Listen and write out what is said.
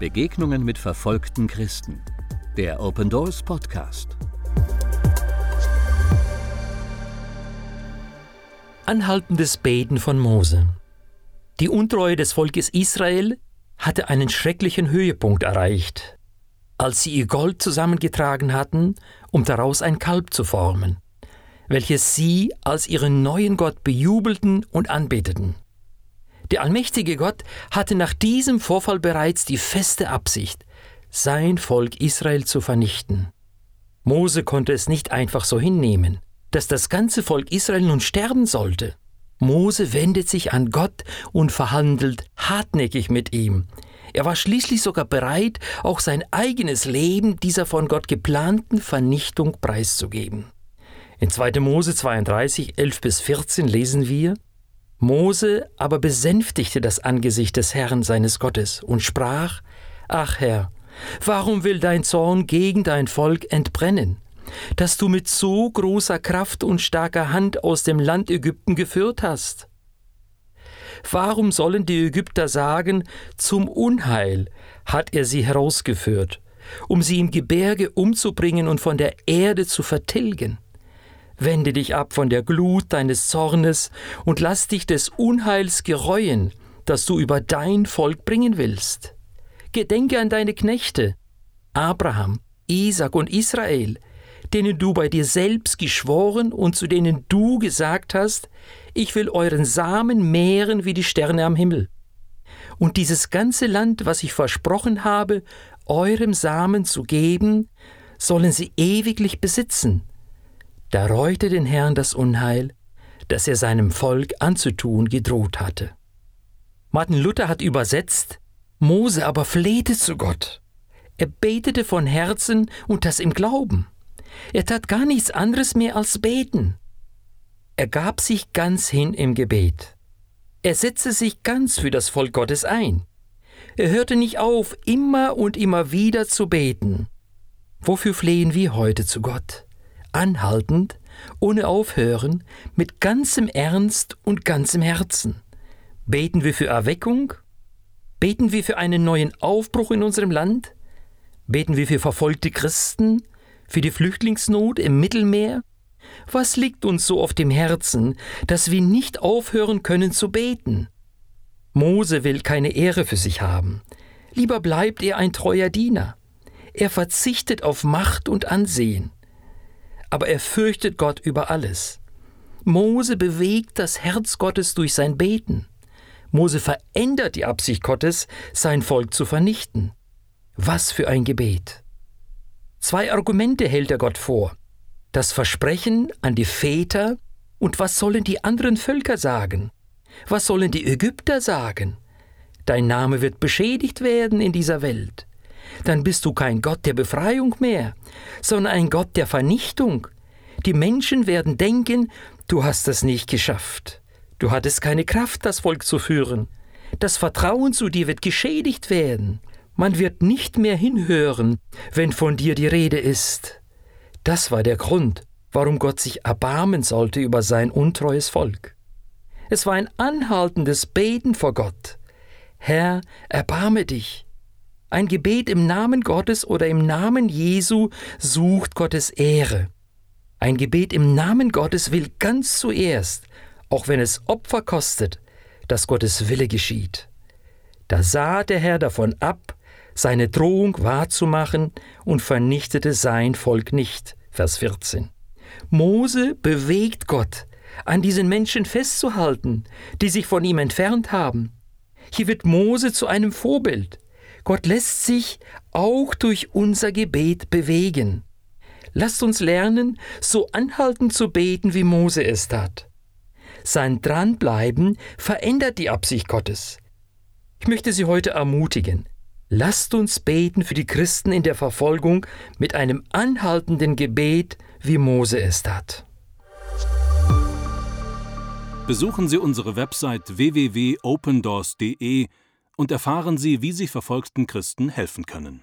Begegnungen mit verfolgten Christen. Der Open Doors Podcast. Anhaltendes Beten von Mose. Die Untreue des Volkes Israel hatte einen schrecklichen Höhepunkt erreicht, als sie ihr Gold zusammengetragen hatten, um daraus ein Kalb zu formen, welches sie als ihren neuen Gott bejubelten und anbeteten. Der allmächtige Gott hatte nach diesem Vorfall bereits die feste Absicht, sein Volk Israel zu vernichten. Mose konnte es nicht einfach so hinnehmen, dass das ganze Volk Israel nun sterben sollte. Mose wendet sich an Gott und verhandelt hartnäckig mit ihm. Er war schließlich sogar bereit, auch sein eigenes Leben dieser von Gott geplanten Vernichtung preiszugeben. In 2. Mose 32, 11 bis 14 lesen wir, Mose aber besänftigte das Angesicht des Herrn seines Gottes und sprach, Ach Herr, warum will dein Zorn gegen dein Volk entbrennen, dass du mit so großer Kraft und starker Hand aus dem Land Ägypten geführt hast? Warum sollen die Ägypter sagen, zum Unheil hat er sie herausgeführt, um sie im Gebirge umzubringen und von der Erde zu vertilgen? Wende dich ab von der Glut deines Zornes und lass dich des Unheils gereuen, das du über dein Volk bringen willst. Gedenke an deine Knechte, Abraham, Isaac und Israel, denen du bei dir selbst geschworen und zu denen du gesagt hast, ich will euren Samen mehren wie die Sterne am Himmel. Und dieses ganze Land, was ich versprochen habe, eurem Samen zu geben, sollen sie ewiglich besitzen, da reute den Herrn das Unheil, das er seinem Volk anzutun gedroht hatte. Martin Luther hat übersetzt, Mose aber flehte zu Gott. Er betete von Herzen und das im Glauben. Er tat gar nichts anderes mehr als beten. Er gab sich ganz hin im Gebet. Er setzte sich ganz für das Volk Gottes ein. Er hörte nicht auf, immer und immer wieder zu beten. Wofür flehen wir heute zu Gott? Anhaltend, ohne Aufhören, mit ganzem Ernst und ganzem Herzen. Beten wir für Erweckung? Beten wir für einen neuen Aufbruch in unserem Land? Beten wir für verfolgte Christen? Für die Flüchtlingsnot im Mittelmeer? Was liegt uns so auf dem Herzen, dass wir nicht aufhören können zu beten? Mose will keine Ehre für sich haben. Lieber bleibt er ein treuer Diener. Er verzichtet auf Macht und Ansehen aber er fürchtet Gott über alles. Mose bewegt das Herz Gottes durch sein Beten. Mose verändert die Absicht Gottes, sein Volk zu vernichten. Was für ein Gebet. Zwei Argumente hält er Gott vor. Das Versprechen an die Väter und was sollen die anderen Völker sagen? Was sollen die Ägypter sagen? Dein Name wird beschädigt werden in dieser Welt dann bist du kein Gott der Befreiung mehr, sondern ein Gott der Vernichtung. Die Menschen werden denken, du hast es nicht geschafft. Du hattest keine Kraft, das Volk zu führen. Das Vertrauen zu dir wird geschädigt werden. Man wird nicht mehr hinhören, wenn von dir die Rede ist. Das war der Grund, warum Gott sich erbarmen sollte über sein untreues Volk. Es war ein anhaltendes Beten vor Gott. Herr, erbarme dich. Ein Gebet im Namen Gottes oder im Namen Jesu sucht Gottes Ehre. Ein Gebet im Namen Gottes will ganz zuerst, auch wenn es Opfer kostet, dass Gottes Wille geschieht. Da sah der Herr davon ab, seine Drohung wahrzumachen und vernichtete sein Volk nicht. Vers 14. Mose bewegt Gott, an diesen Menschen festzuhalten, die sich von ihm entfernt haben. Hier wird Mose zu einem Vorbild. Gott lässt sich auch durch unser Gebet bewegen. Lasst uns lernen, so anhaltend zu beten, wie Mose es tat. Sein Dranbleiben verändert die Absicht Gottes. Ich möchte Sie heute ermutigen. Lasst uns beten für die Christen in der Verfolgung mit einem anhaltenden Gebet, wie Mose es tat. Besuchen Sie unsere Website www.opendoors.de und erfahren Sie, wie Sie verfolgten Christen helfen können.